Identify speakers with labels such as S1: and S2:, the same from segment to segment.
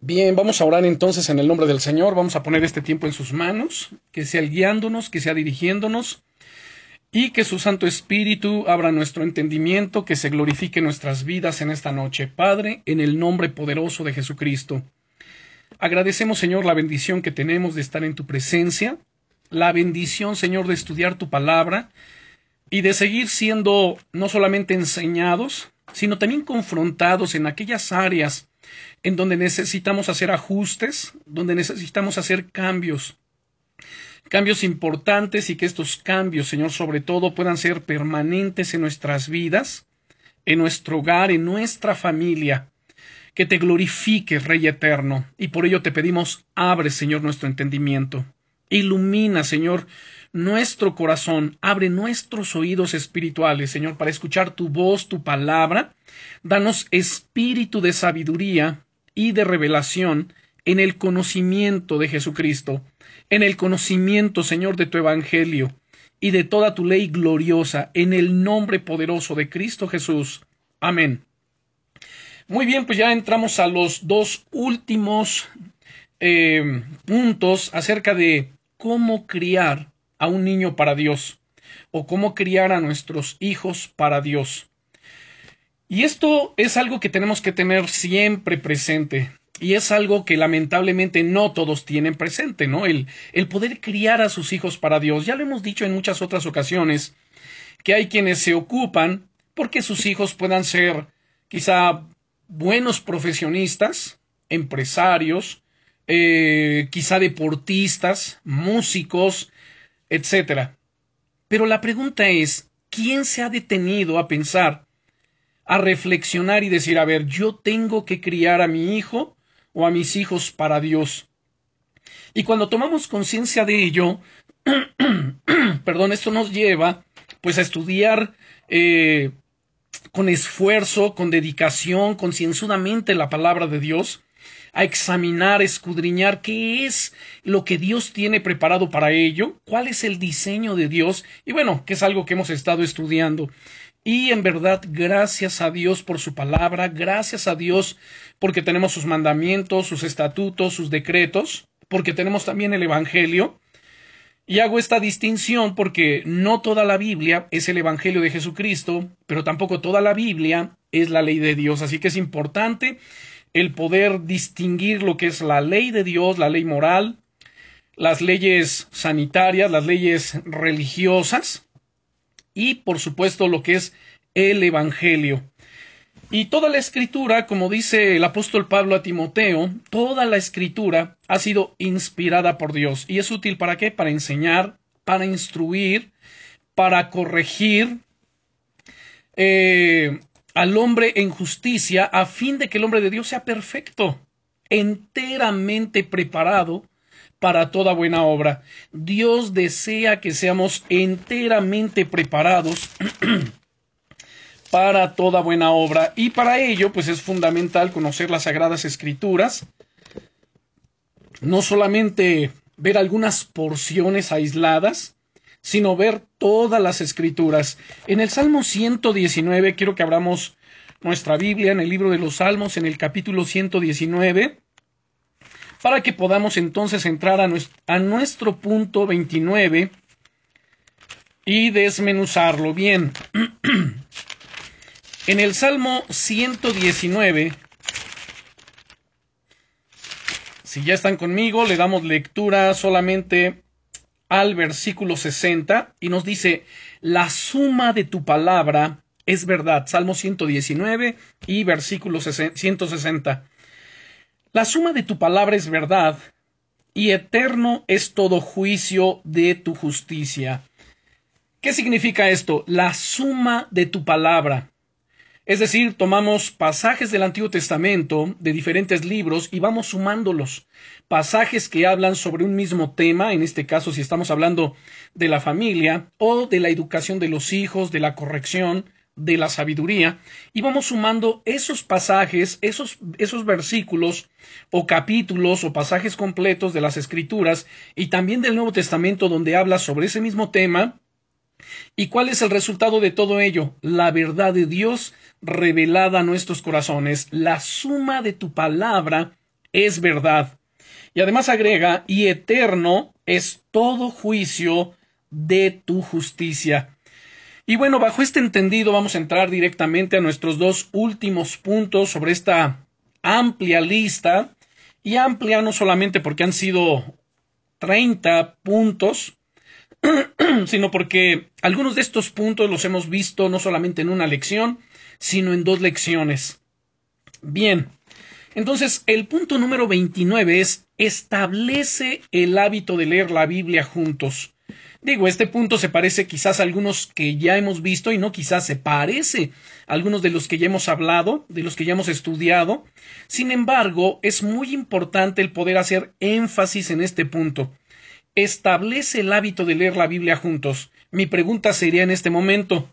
S1: Bien, vamos a orar entonces en el nombre del Señor, vamos a poner este tiempo en sus manos, que sea guiándonos, que sea dirigiéndonos, y que su Santo Espíritu abra nuestro entendimiento, que se glorifique nuestras vidas en esta noche. Padre, en el nombre poderoso de Jesucristo. Agradecemos, Señor, la bendición que tenemos de estar en tu presencia, la bendición, Señor, de estudiar tu palabra y de seguir siendo no solamente enseñados, sino también confrontados en aquellas áreas en donde necesitamos hacer ajustes, donde necesitamos hacer cambios, cambios importantes y que estos cambios, Señor, sobre todo puedan ser permanentes en nuestras vidas, en nuestro hogar, en nuestra familia. Que te glorifiques, Rey eterno, y por ello te pedimos, abre, Señor, nuestro entendimiento. Ilumina, Señor, nuestro corazón, abre nuestros oídos espirituales, Señor, para escuchar tu voz, tu palabra. Danos espíritu de sabiduría y de revelación en el conocimiento de Jesucristo, en el conocimiento, Señor, de tu Evangelio y de toda tu ley gloriosa, en el nombre poderoso de Cristo Jesús. Amén. Muy bien, pues ya entramos a los dos últimos eh, puntos acerca de cómo criar a un niño para Dios o cómo criar a nuestros hijos para Dios. Y esto es algo que tenemos que tener siempre presente. Y es algo que lamentablemente no todos tienen presente, ¿no? El, el poder criar a sus hijos para Dios. Ya lo hemos dicho en muchas otras ocasiones, que hay quienes se ocupan porque sus hijos puedan ser quizá buenos profesionistas, empresarios, eh, quizá deportistas, músicos, etc. Pero la pregunta es, ¿quién se ha detenido a pensar a reflexionar y decir, a ver, yo tengo que criar a mi hijo o a mis hijos para Dios. Y cuando tomamos conciencia de ello, perdón, esto nos lleva pues a estudiar eh, con esfuerzo, con dedicación, concienzudamente la palabra de Dios, a examinar, escudriñar qué es lo que Dios tiene preparado para ello, cuál es el diseño de Dios, y bueno, que es algo que hemos estado estudiando. Y en verdad, gracias a Dios por su palabra, gracias a Dios porque tenemos sus mandamientos, sus estatutos, sus decretos, porque tenemos también el Evangelio. Y hago esta distinción porque no toda la Biblia es el Evangelio de Jesucristo, pero tampoco toda la Biblia es la ley de Dios. Así que es importante el poder distinguir lo que es la ley de Dios, la ley moral, las leyes sanitarias, las leyes religiosas, y por supuesto lo que es el Evangelio. Y toda la escritura, como dice el apóstol Pablo a Timoteo, toda la escritura ha sido inspirada por Dios. ¿Y es útil para qué? Para enseñar, para instruir, para corregir eh, al hombre en justicia, a fin de que el hombre de Dios sea perfecto, enteramente preparado para toda buena obra. Dios desea que seamos enteramente preparados para toda buena obra y para ello pues es fundamental conocer las sagradas escrituras, no solamente ver algunas porciones aisladas, sino ver todas las escrituras. En el Salmo 119 quiero que abramos nuestra Biblia en el libro de los Salmos en el capítulo 119 para que podamos entonces entrar a nuestro, punto 29 y desmenuzarlo bien. en el Salmo 119, si ya están conmigo, le damos lectura solamente al versículo 60 y nos dice, la suma de tu palabra es verdad. Salmo 119 y versículo 160. La suma de tu palabra es verdad, y eterno es todo juicio de tu justicia. ¿Qué significa esto? La suma de tu palabra. Es decir, tomamos pasajes del Antiguo Testamento de diferentes libros y vamos sumándolos. Pasajes que hablan sobre un mismo tema, en este caso si estamos hablando de la familia o de la educación de los hijos, de la corrección, de la sabiduría y vamos sumando esos pasajes, esos, esos versículos o capítulos o pasajes completos de las escrituras y también del Nuevo Testamento donde habla sobre ese mismo tema. ¿Y cuál es el resultado de todo ello? La verdad de Dios revelada a nuestros corazones. La suma de tu palabra es verdad. Y además agrega, y eterno es todo juicio de tu justicia. Y bueno, bajo este entendido vamos a entrar directamente a nuestros dos últimos puntos sobre esta amplia lista. Y amplia no solamente porque han sido 30 puntos, sino porque algunos de estos puntos los hemos visto no solamente en una lección, sino en dos lecciones. Bien, entonces el punto número 29 es establece el hábito de leer la Biblia juntos. Digo, este punto se parece quizás a algunos que ya hemos visto y no quizás se parece a algunos de los que ya hemos hablado, de los que ya hemos estudiado. Sin embargo, es muy importante el poder hacer énfasis en este punto. Establece el hábito de leer la Biblia juntos. Mi pregunta sería en este momento,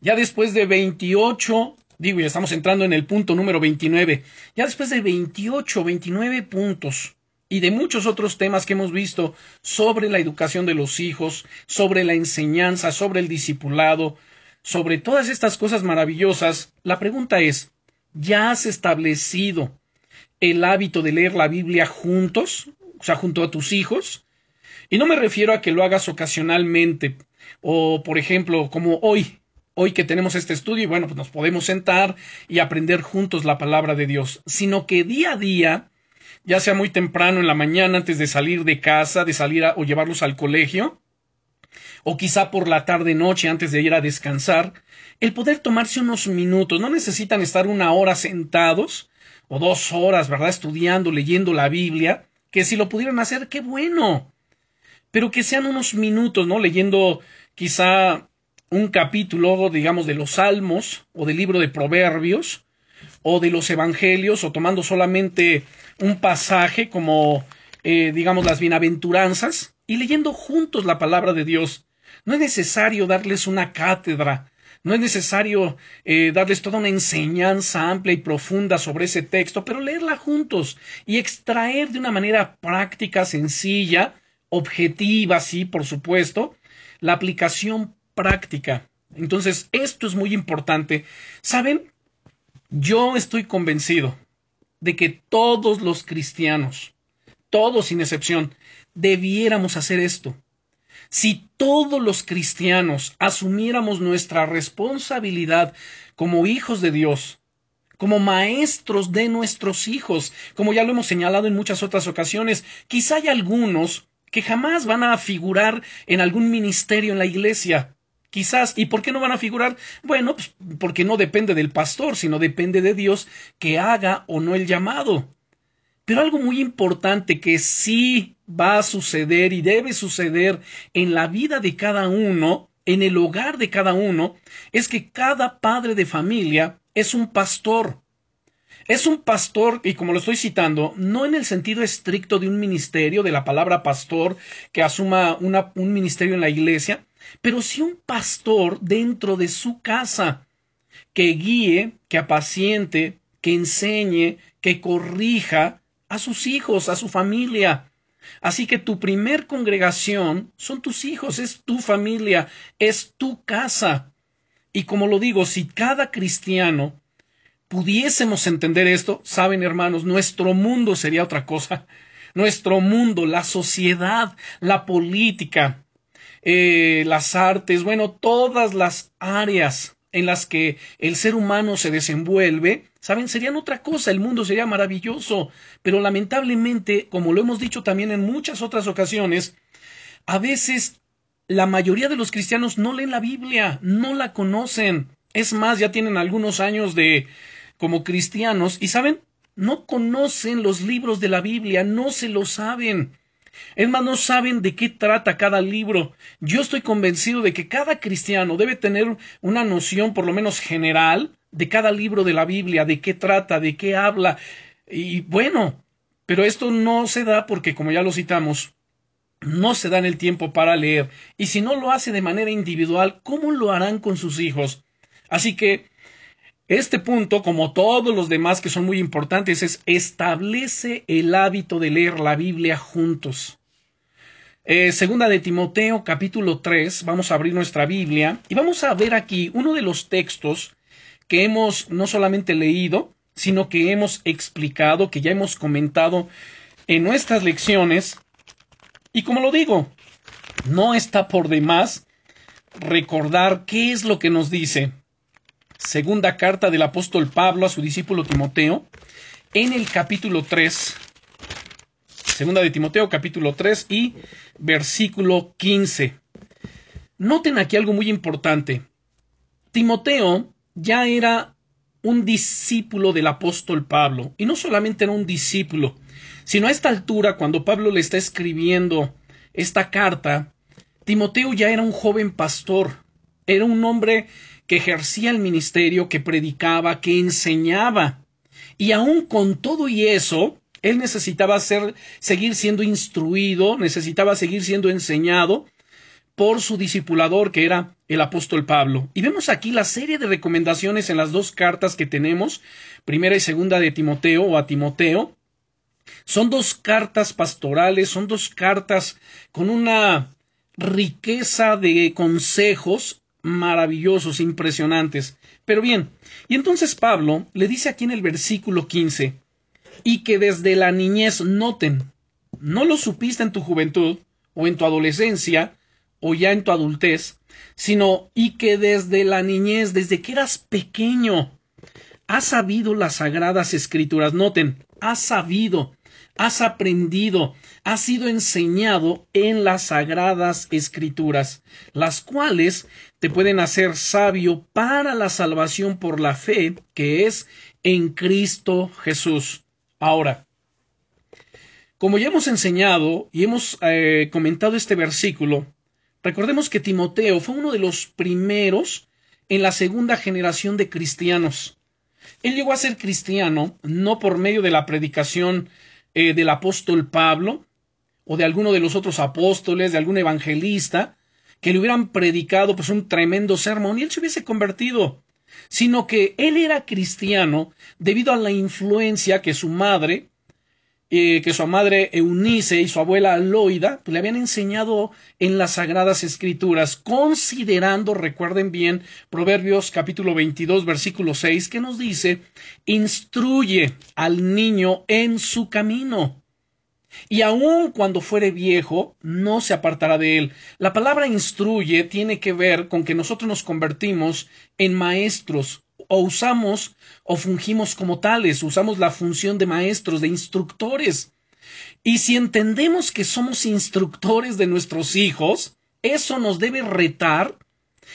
S1: ya después de 28, digo, ya estamos entrando en el punto número 29, ya después de 28, 29 puntos, y de muchos otros temas que hemos visto sobre la educación de los hijos, sobre la enseñanza, sobre el discipulado, sobre todas estas cosas maravillosas, la pregunta es, ¿ya has establecido el hábito de leer la Biblia juntos, o sea, junto a tus hijos? Y no me refiero a que lo hagas ocasionalmente, o por ejemplo, como hoy, hoy que tenemos este estudio y bueno, pues nos podemos sentar y aprender juntos la palabra de Dios, sino que día a día ya sea muy temprano en la mañana antes de salir de casa, de salir o llevarlos al colegio, o quizá por la tarde noche antes de ir a descansar, el poder tomarse unos minutos, no necesitan estar una hora sentados o dos horas, ¿verdad? Estudiando, leyendo la Biblia, que si lo pudieran hacer, qué bueno. Pero que sean unos minutos, ¿no? Leyendo quizá un capítulo, digamos, de los Salmos o del libro de Proverbios o de los Evangelios o tomando solamente un pasaje como, eh, digamos, las bienaventuranzas y leyendo juntos la palabra de Dios. No es necesario darles una cátedra, no es necesario eh, darles toda una enseñanza amplia y profunda sobre ese texto, pero leerla juntos y extraer de una manera práctica, sencilla, objetiva, sí, por supuesto, la aplicación práctica. Entonces, esto es muy importante. ¿Saben? Yo estoy convencido de que todos los cristianos, todos sin excepción, debiéramos hacer esto. Si todos los cristianos asumiéramos nuestra responsabilidad como hijos de Dios, como maestros de nuestros hijos, como ya lo hemos señalado en muchas otras ocasiones, quizá hay algunos que jamás van a figurar en algún ministerio en la iglesia, Quizás, ¿y por qué no van a figurar? Bueno, pues porque no depende del pastor, sino depende de Dios que haga o no el llamado. Pero algo muy importante que sí va a suceder y debe suceder en la vida de cada uno, en el hogar de cada uno, es que cada padre de familia es un pastor. Es un pastor, y como lo estoy citando, no en el sentido estricto de un ministerio, de la palabra pastor, que asuma un ministerio en la iglesia, pero si un pastor dentro de su casa que guíe, que apaciente, que enseñe, que corrija a sus hijos, a su familia. Así que tu primer congregación son tus hijos, es tu familia, es tu casa. Y como lo digo, si cada cristiano pudiésemos entender esto, saben hermanos, nuestro mundo sería otra cosa. Nuestro mundo, la sociedad, la política, eh, las artes, bueno, todas las áreas en las que el ser humano se desenvuelve, saben, serían otra cosa, el mundo sería maravilloso, pero lamentablemente, como lo hemos dicho también en muchas otras ocasiones, a veces la mayoría de los cristianos no leen la Biblia, no la conocen. Es más, ya tienen algunos años de como cristianos y saben, no conocen los libros de la Biblia, no se lo saben. Es más, no saben de qué trata cada libro. Yo estoy convencido de que cada cristiano debe tener una noción, por lo menos general, de cada libro de la Biblia, de qué trata, de qué habla. Y bueno, pero esto no se da porque, como ya lo citamos, no se dan el tiempo para leer. Y si no lo hace de manera individual, ¿cómo lo harán con sus hijos? Así que este punto, como todos los demás que son muy importantes, es establece el hábito de leer la Biblia juntos. Eh, segunda de Timoteo, capítulo 3, vamos a abrir nuestra Biblia y vamos a ver aquí uno de los textos que hemos no solamente leído, sino que hemos explicado, que ya hemos comentado en nuestras lecciones. Y como lo digo, no está por demás recordar qué es lo que nos dice segunda carta del apóstol Pablo a su discípulo Timoteo, en el capítulo 3, segunda de Timoteo, capítulo 3 y versículo 15. Noten aquí algo muy importante. Timoteo ya era un discípulo del apóstol Pablo, y no solamente era un discípulo, sino a esta altura, cuando Pablo le está escribiendo esta carta, Timoteo ya era un joven pastor, era un hombre que ejercía el ministerio, que predicaba, que enseñaba. Y aún con todo y eso, él necesitaba ser, seguir siendo instruido, necesitaba seguir siendo enseñado por su discipulador, que era el apóstol Pablo. Y vemos aquí la serie de recomendaciones en las dos cartas que tenemos, primera y segunda de Timoteo o a Timoteo. Son dos cartas pastorales, son dos cartas con una riqueza de consejos maravillosos, impresionantes. Pero bien, y entonces Pablo le dice aquí en el versículo 15, y que desde la niñez noten, no lo supiste en tu juventud, o en tu adolescencia, o ya en tu adultez, sino y que desde la niñez, desde que eras pequeño, has sabido las sagradas escrituras. Noten, has sabido, has aprendido, has sido enseñado en las sagradas escrituras, las cuales te pueden hacer sabio para la salvación por la fe que es en Cristo Jesús. Ahora, como ya hemos enseñado y hemos eh, comentado este versículo, recordemos que Timoteo fue uno de los primeros en la segunda generación de cristianos. Él llegó a ser cristiano no por medio de la predicación eh, del apóstol Pablo o de alguno de los otros apóstoles, de algún evangelista, que le hubieran predicado pues un tremendo sermón y él se hubiese convertido, sino que él era cristiano debido a la influencia que su madre, eh, que su madre Eunice y su abuela Loida pues, le habían enseñado en las sagradas escrituras, considerando, recuerden bien, Proverbios capítulo 22 versículo 6 que nos dice, instruye al niño en su camino y aun cuando fuere viejo, no se apartará de él. La palabra instruye tiene que ver con que nosotros nos convertimos en maestros, o usamos o fungimos como tales, usamos la función de maestros, de instructores. Y si entendemos que somos instructores de nuestros hijos, eso nos debe retar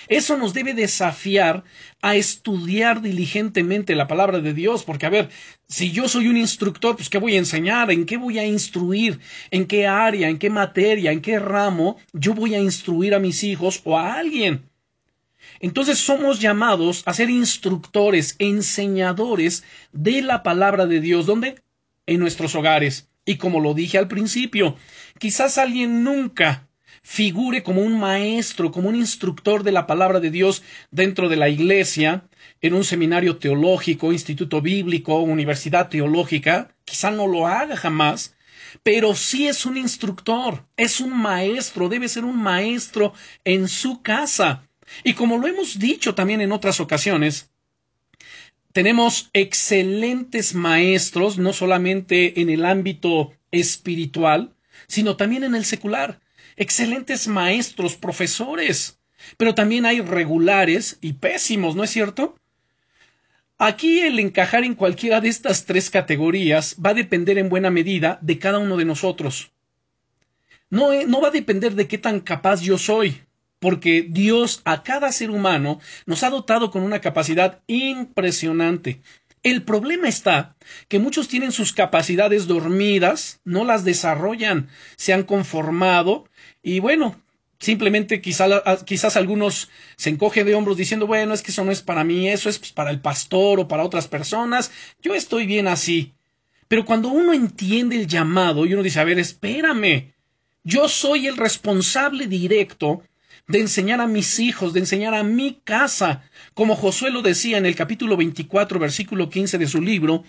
S1: eso nos debe desafiar a estudiar diligentemente la palabra de Dios, porque a ver, si yo soy un instructor, pues ¿qué voy a enseñar? ¿En qué voy a instruir? ¿En qué área? ¿En qué materia? ¿En qué ramo yo voy a instruir a mis hijos o a alguien? Entonces somos llamados a ser instructores, enseñadores de la palabra de Dios. ¿Dónde? En nuestros hogares. Y como lo dije al principio, quizás alguien nunca figure como un maestro, como un instructor de la palabra de Dios dentro de la iglesia, en un seminario teológico, instituto bíblico, universidad teológica, quizá no lo haga jamás, pero sí es un instructor, es un maestro, debe ser un maestro en su casa. Y como lo hemos dicho también en otras ocasiones, tenemos excelentes maestros, no solamente en el ámbito espiritual, sino también en el secular excelentes maestros, profesores, pero también hay regulares y pésimos, ¿no es cierto? Aquí el encajar en cualquiera de estas tres categorías va a depender en buena medida de cada uno de nosotros. No, eh, no va a depender de qué tan capaz yo soy, porque Dios a cada ser humano nos ha dotado con una capacidad impresionante. El problema está que muchos tienen sus capacidades dormidas, no las desarrollan, se han conformado y bueno, simplemente quizás algunos se encogen de hombros diciendo, bueno, es que eso no es para mí, eso es pues, para el pastor o para otras personas, yo estoy bien así. Pero cuando uno entiende el llamado y uno dice, a ver, espérame, yo soy el responsable directo de enseñar a mis hijos, de enseñar a mi casa, como Josué lo decía en el capítulo 24, versículo 15 de su libro,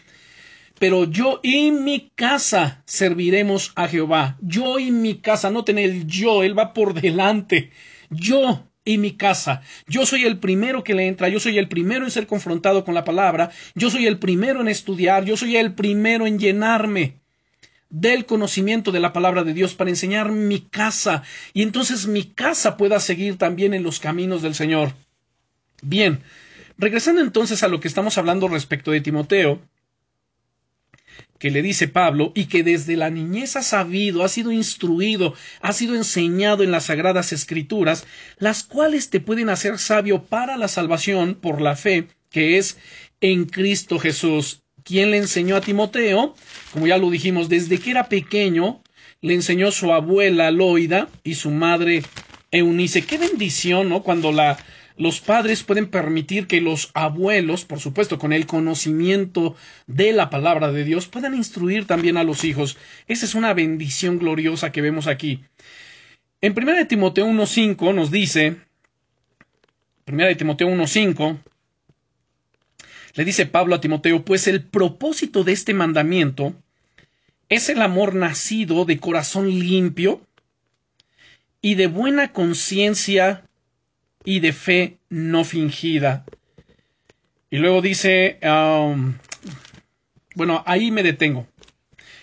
S1: pero yo y mi casa serviremos a Jehová. Yo y mi casa, no el yo, él va por delante. Yo y mi casa. Yo soy el primero que le entra, yo soy el primero en ser confrontado con la palabra, yo soy el primero en estudiar, yo soy el primero en llenarme del conocimiento de la palabra de Dios para enseñar mi casa y entonces mi casa pueda seguir también en los caminos del Señor. Bien, regresando entonces a lo que estamos hablando respecto de Timoteo, que le dice Pablo, y que desde la niñez ha sabido, ha sido instruido, ha sido enseñado en las sagradas escrituras, las cuales te pueden hacer sabio para la salvación por la fe que es en Cristo Jesús. ¿Quién le enseñó a Timoteo? Como ya lo dijimos, desde que era pequeño, le enseñó su abuela Loida y su madre Eunice. Qué bendición, ¿no? Cuando la, los padres pueden permitir que los abuelos, por supuesto, con el conocimiento de la palabra de Dios, puedan instruir también a los hijos. Esa es una bendición gloriosa que vemos aquí. En 1 Timoteo 1.5 nos dice, 1 Timoteo 1.5, le dice Pablo a Timoteo, pues el propósito de este mandamiento es el amor nacido de corazón limpio y de buena conciencia y de fe no fingida. Y luego dice, um, bueno, ahí me detengo.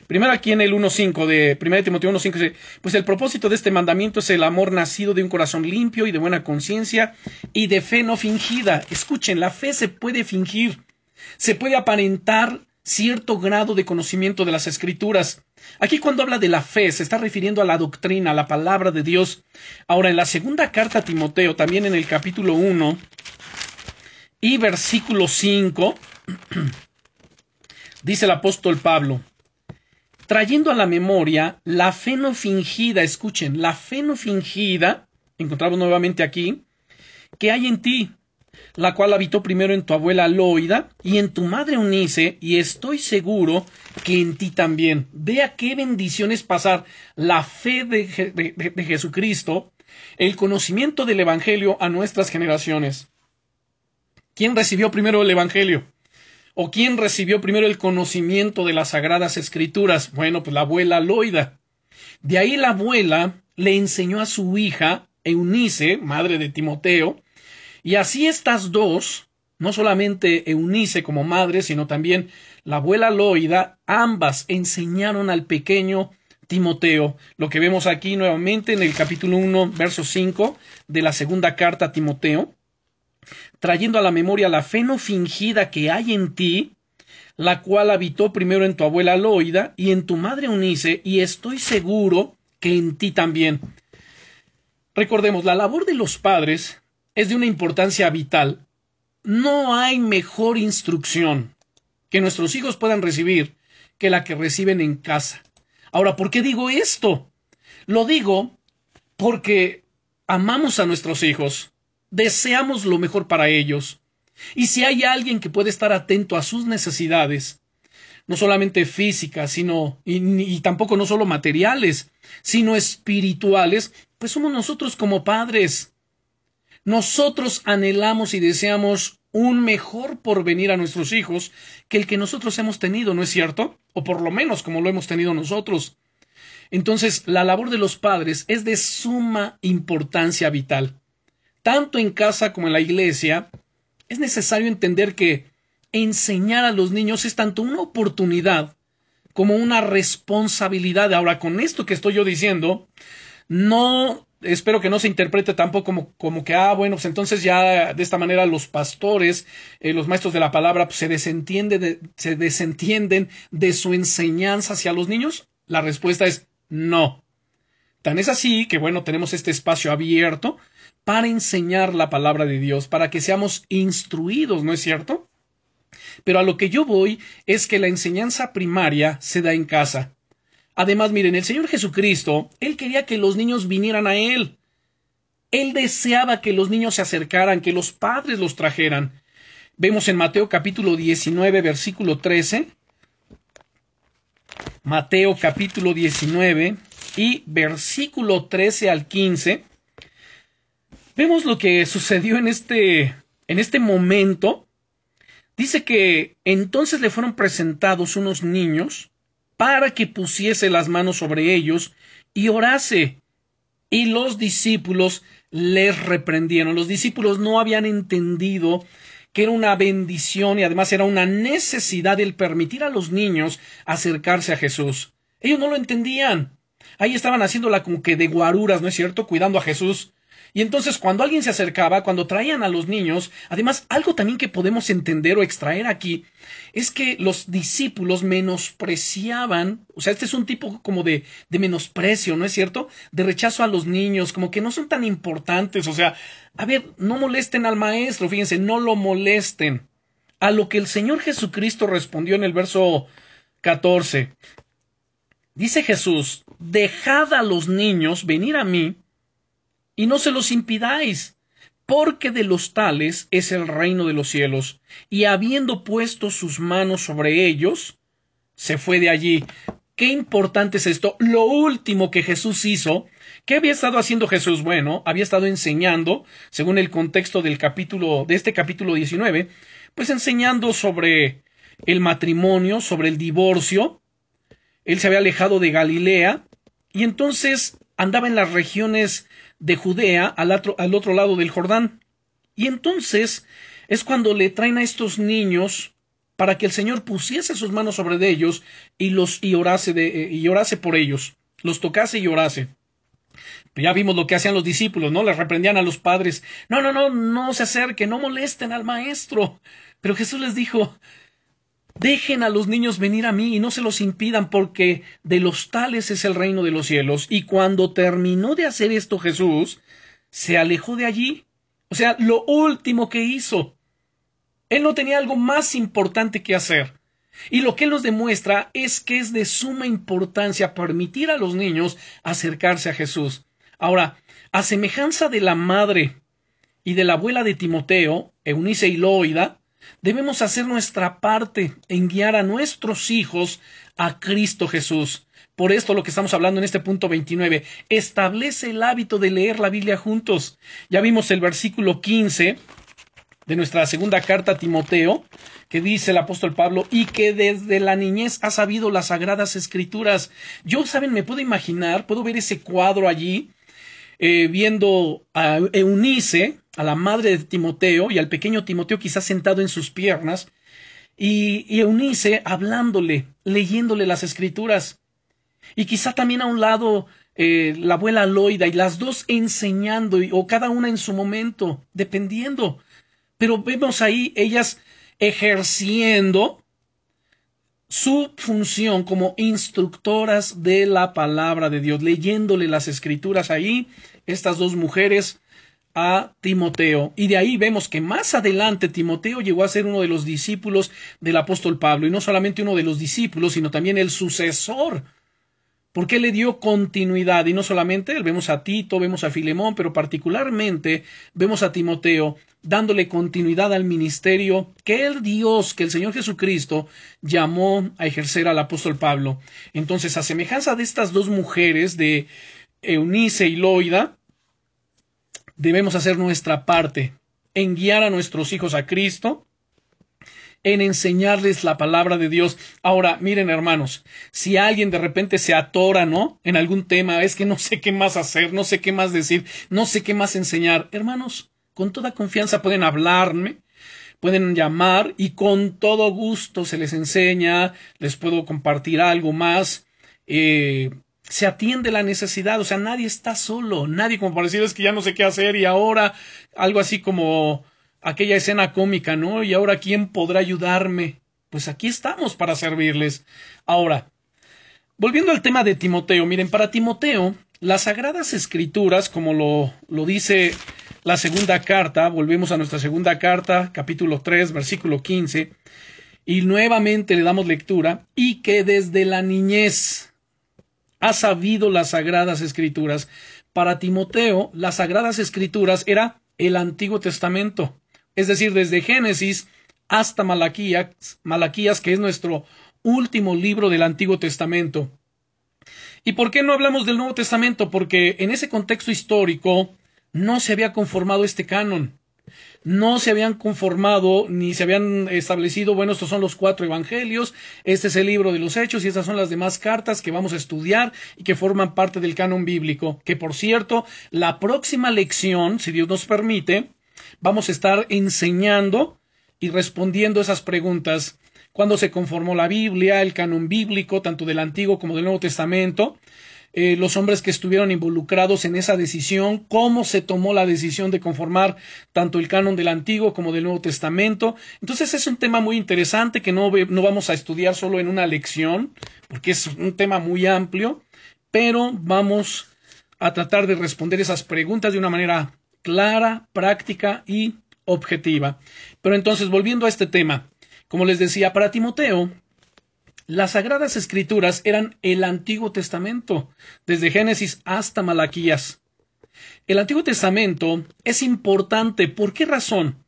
S1: Primero aquí en el 1.5 de 1 Timoteo 1.5 dice, pues el propósito de este mandamiento es el amor nacido de un corazón limpio y de buena conciencia y de fe no fingida. Escuchen, la fe se puede fingir, se puede aparentar cierto grado de conocimiento de las escrituras. Aquí cuando habla de la fe se está refiriendo a la doctrina, a la palabra de Dios. Ahora en la segunda carta a Timoteo, también en el capítulo 1 y versículo 5, dice el apóstol Pablo, trayendo a la memoria la fe no fingida, escuchen, la fe no fingida, encontramos nuevamente aquí, que hay en ti, la cual habitó primero en tu abuela Loida y en tu madre Unice, y estoy seguro que en ti también. Vea qué bendición es pasar la fe de, de Jesucristo, el conocimiento del Evangelio a nuestras generaciones. ¿Quién recibió primero el Evangelio? ¿O quién recibió primero el conocimiento de las sagradas escrituras? Bueno, pues la abuela Loida. De ahí la abuela le enseñó a su hija, Eunice, madre de Timoteo, y así estas dos, no solamente Eunice como madre, sino también la abuela Loida, ambas enseñaron al pequeño Timoteo, lo que vemos aquí nuevamente en el capítulo 1, verso 5 de la segunda carta a Timoteo, trayendo a la memoria la fe no fingida que hay en ti, la cual habitó primero en tu abuela Loida y en tu madre Eunice, y estoy seguro que en ti también. Recordemos, la labor de los padres es de una importancia vital. No hay mejor instrucción que nuestros hijos puedan recibir que la que reciben en casa. Ahora, ¿por qué digo esto? Lo digo porque amamos a nuestros hijos, deseamos lo mejor para ellos, y si hay alguien que puede estar atento a sus necesidades, no solamente físicas, sino y, tampoco no solo materiales, sino espirituales, pues somos nosotros como padres. Nosotros anhelamos y deseamos un mejor porvenir a nuestros hijos que el que nosotros hemos tenido, ¿no es cierto? O por lo menos como lo hemos tenido nosotros. Entonces, la labor de los padres es de suma importancia vital. Tanto en casa como en la iglesia, es necesario entender que enseñar a los niños es tanto una oportunidad como una responsabilidad. Ahora, con esto que estoy yo diciendo, no espero que no se interprete tampoco como, como que, ah, bueno, pues entonces ya de esta manera los pastores, eh, los maestros de la palabra, pues se, desentiende de, se desentienden de su enseñanza hacia los niños. La respuesta es no. Tan es así que, bueno, tenemos este espacio abierto para enseñar la palabra de Dios, para que seamos instruidos, ¿no es cierto? Pero a lo que yo voy es que la enseñanza primaria se da en casa. Además, miren, el Señor Jesucristo, Él quería que los niños vinieran a Él. Él deseaba que los niños se acercaran, que los padres los trajeran. Vemos en Mateo capítulo 19, versículo 13. Mateo capítulo 19 y versículo 13 al 15. Vemos lo que sucedió en este, en este momento. Dice que entonces le fueron presentados unos niños para que pusiese las manos sobre ellos y orase. Y los discípulos les reprendieron. Los discípulos no habían entendido que era una bendición y además era una necesidad el permitir a los niños acercarse a Jesús. Ellos no lo entendían. Ahí estaban haciéndola como que de guaruras, ¿no es cierto? Cuidando a Jesús. Y entonces cuando alguien se acercaba, cuando traían a los niños, además algo también que podemos entender o extraer aquí, es que los discípulos menospreciaban, o sea, este es un tipo como de, de menosprecio, ¿no es cierto? De rechazo a los niños, como que no son tan importantes, o sea, a ver, no molesten al maestro, fíjense, no lo molesten. A lo que el Señor Jesucristo respondió en el verso 14. Dice Jesús, dejad a los niños venir a mí y no se los impidáis, porque de los tales es el reino de los cielos. Y habiendo puesto sus manos sobre ellos, se fue de allí. Qué importante es esto. Lo último que Jesús hizo, ¿qué había estado haciendo Jesús? Bueno, había estado enseñando, según el contexto del capítulo, de este capítulo 19, pues enseñando sobre el matrimonio, sobre el divorcio. Él se había alejado de Galilea y entonces andaba en las regiones de Judea al otro, al otro lado del Jordán. Y entonces es cuando le traen a estos niños para que el Señor pusiese sus manos sobre de ellos y los y orase de, eh, y orase por ellos, los tocase y orase. Ya vimos lo que hacían los discípulos, ¿no? Les reprendían a los padres. No, no, no, no se acerquen, no molesten al maestro. Pero Jesús les dijo, Dejen a los niños venir a mí y no se los impidan, porque de los tales es el reino de los cielos. Y cuando terminó de hacer esto Jesús, se alejó de allí. O sea, lo último que hizo. Él no tenía algo más importante que hacer. Y lo que él nos demuestra es que es de suma importancia permitir a los niños acercarse a Jesús. Ahora, a semejanza de la madre y de la abuela de Timoteo, Eunice y Loida, Debemos hacer nuestra parte en guiar a nuestros hijos a Cristo Jesús. Por esto lo que estamos hablando en este punto 29, establece el hábito de leer la Biblia juntos. Ya vimos el versículo 15 de nuestra segunda carta a Timoteo, que dice el apóstol Pablo, y que desde la niñez ha sabido las sagradas escrituras. Yo, saben, me puedo imaginar, puedo ver ese cuadro allí, eh, viendo a Eunice, a la madre de Timoteo y al pequeño Timoteo quizás sentado en sus piernas, y, Eunice hablándole, leyéndole las escrituras, y quizá también a un lado eh, la abuela Loida y las dos enseñando, o cada una en su momento, dependiendo. Pero vemos ahí ellas ejerciendo su función como instructoras de la palabra de Dios, leyéndole las escrituras ahí, estas dos mujeres a Timoteo. Y de ahí vemos que más adelante Timoteo llegó a ser uno de los discípulos del apóstol Pablo, y no solamente uno de los discípulos, sino también el sucesor. Porque le dio continuidad, y no solamente vemos a Tito, vemos a Filemón, pero particularmente vemos a Timoteo dándole continuidad al ministerio que el Dios, que el Señor Jesucristo llamó a ejercer al apóstol Pablo. Entonces, a semejanza de estas dos mujeres, de Eunice y Loida, debemos hacer nuestra parte en guiar a nuestros hijos a Cristo, en enseñarles la palabra de Dios. Ahora, miren hermanos, si alguien de repente se atora, ¿no? En algún tema, es que no sé qué más hacer, no sé qué más decir, no sé qué más enseñar. Hermanos, con toda confianza pueden hablarme, pueden llamar y con todo gusto se les enseña, les puedo compartir algo más. Eh, se atiende la necesidad, o sea, nadie está solo, nadie como para decir es que ya no sé qué hacer y ahora algo así como aquella escena cómica, ¿no? Y ahora quién podrá ayudarme. Pues aquí estamos para servirles. Ahora, volviendo al tema de Timoteo, miren, para Timoteo, las sagradas escrituras, como lo, lo dice la segunda carta, volvemos a nuestra segunda carta, capítulo 3, versículo 15, y nuevamente le damos lectura, y que desde la niñez, ha sabido las sagradas escrituras. Para Timoteo, las sagradas escrituras era el Antiguo Testamento, es decir, desde Génesis hasta Malaquías, que es nuestro último libro del Antiguo Testamento. ¿Y por qué no hablamos del Nuevo Testamento? Porque en ese contexto histórico no se había conformado este canon. No se habían conformado ni se habían establecido, bueno, estos son los cuatro evangelios, este es el libro de los hechos y estas son las demás cartas que vamos a estudiar y que forman parte del canon bíblico. Que por cierto, la próxima lección, si Dios nos permite, vamos a estar enseñando y respondiendo esas preguntas. Cuando se conformó la Biblia, el canon bíblico, tanto del Antiguo como del Nuevo Testamento, eh, los hombres que estuvieron involucrados en esa decisión, cómo se tomó la decisión de conformar tanto el canon del Antiguo como del Nuevo Testamento. Entonces es un tema muy interesante que no, no vamos a estudiar solo en una lección, porque es un tema muy amplio, pero vamos a tratar de responder esas preguntas de una manera clara, práctica y objetiva. Pero entonces, volviendo a este tema, como les decía, para Timoteo, las Sagradas Escrituras eran el Antiguo Testamento, desde Génesis hasta Malaquías. El Antiguo Testamento es importante. ¿Por qué razón?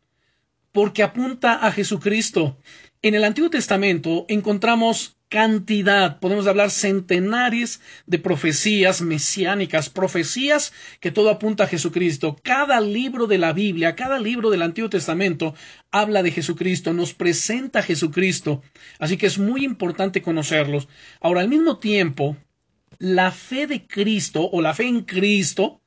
S1: Porque apunta a Jesucristo. En el Antiguo Testamento encontramos cantidad, podemos hablar centenares de profecías mesiánicas, profecías que todo apunta a Jesucristo. Cada libro de la Biblia, cada libro del Antiguo Testamento habla de Jesucristo, nos presenta a Jesucristo. Así que es muy importante conocerlos. Ahora, al mismo tiempo, la fe de Cristo o la fe en Cristo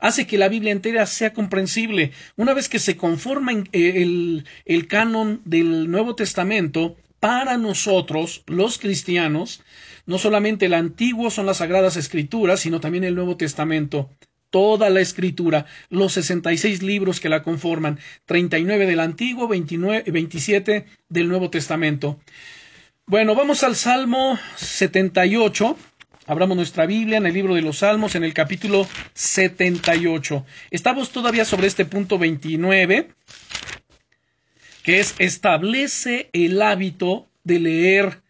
S1: hace que la Biblia entera sea comprensible. Una vez que se conforma eh, el, el canon del Nuevo Testamento, para nosotros, los cristianos, no solamente el Antiguo son las Sagradas Escrituras, sino también el Nuevo Testamento. Toda la escritura, los 66 libros que la conforman, 39 del Antiguo, 29, 27 del Nuevo Testamento. Bueno, vamos al Salmo 78. Abramos nuestra Biblia en el libro de los Salmos, en el capítulo 78. Estamos todavía sobre este punto 29 que es establece el hábito de leer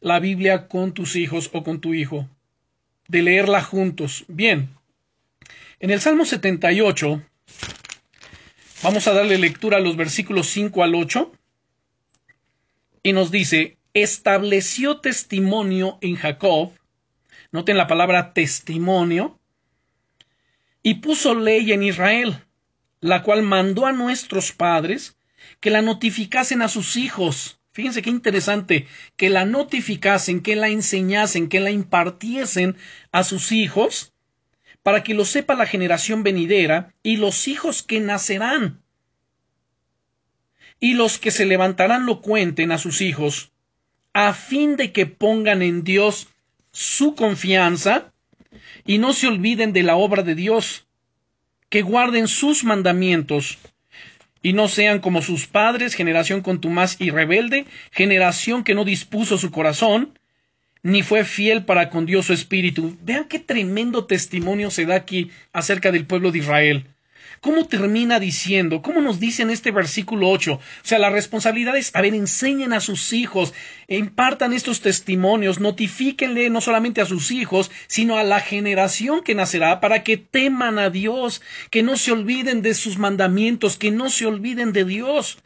S1: la Biblia con tus hijos o con tu hijo, de leerla juntos. Bien, en el Salmo 78 vamos a darle lectura a los versículos 5 al 8 y nos dice, estableció testimonio en Jacob, noten la palabra testimonio, y puso ley en Israel, la cual mandó a nuestros padres que la notificasen a sus hijos. Fíjense qué interesante, que la notificasen, que la enseñasen, que la impartiesen a sus hijos, para que lo sepa la generación venidera y los hijos que nacerán. Y los que se levantarán lo cuenten a sus hijos, a fin de que pongan en Dios su confianza y no se olviden de la obra de Dios, que guarden sus mandamientos y no sean como sus padres, generación contumaz y rebelde, generación que no dispuso su corazón, ni fue fiel para con Dios su espíritu. Vean qué tremendo testimonio se da aquí acerca del pueblo de Israel. ¿Cómo termina diciendo? ¿Cómo nos dice en este versículo 8? O sea, la responsabilidad es, a ver, enseñen a sus hijos, impartan estos testimonios, notifíquenle no solamente a sus hijos, sino a la generación que nacerá para que teman a Dios, que no se olviden de sus mandamientos, que no se olviden de Dios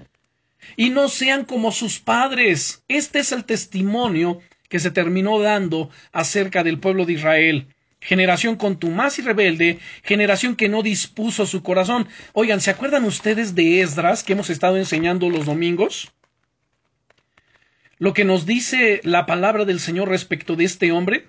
S1: y no sean como sus padres. Este es el testimonio que se terminó dando acerca del pueblo de Israel generación contumaz y rebelde, generación que no dispuso su corazón. Oigan, ¿se acuerdan ustedes de Esdras que hemos estado enseñando los domingos? Lo que nos dice la palabra del Señor respecto de este hombre.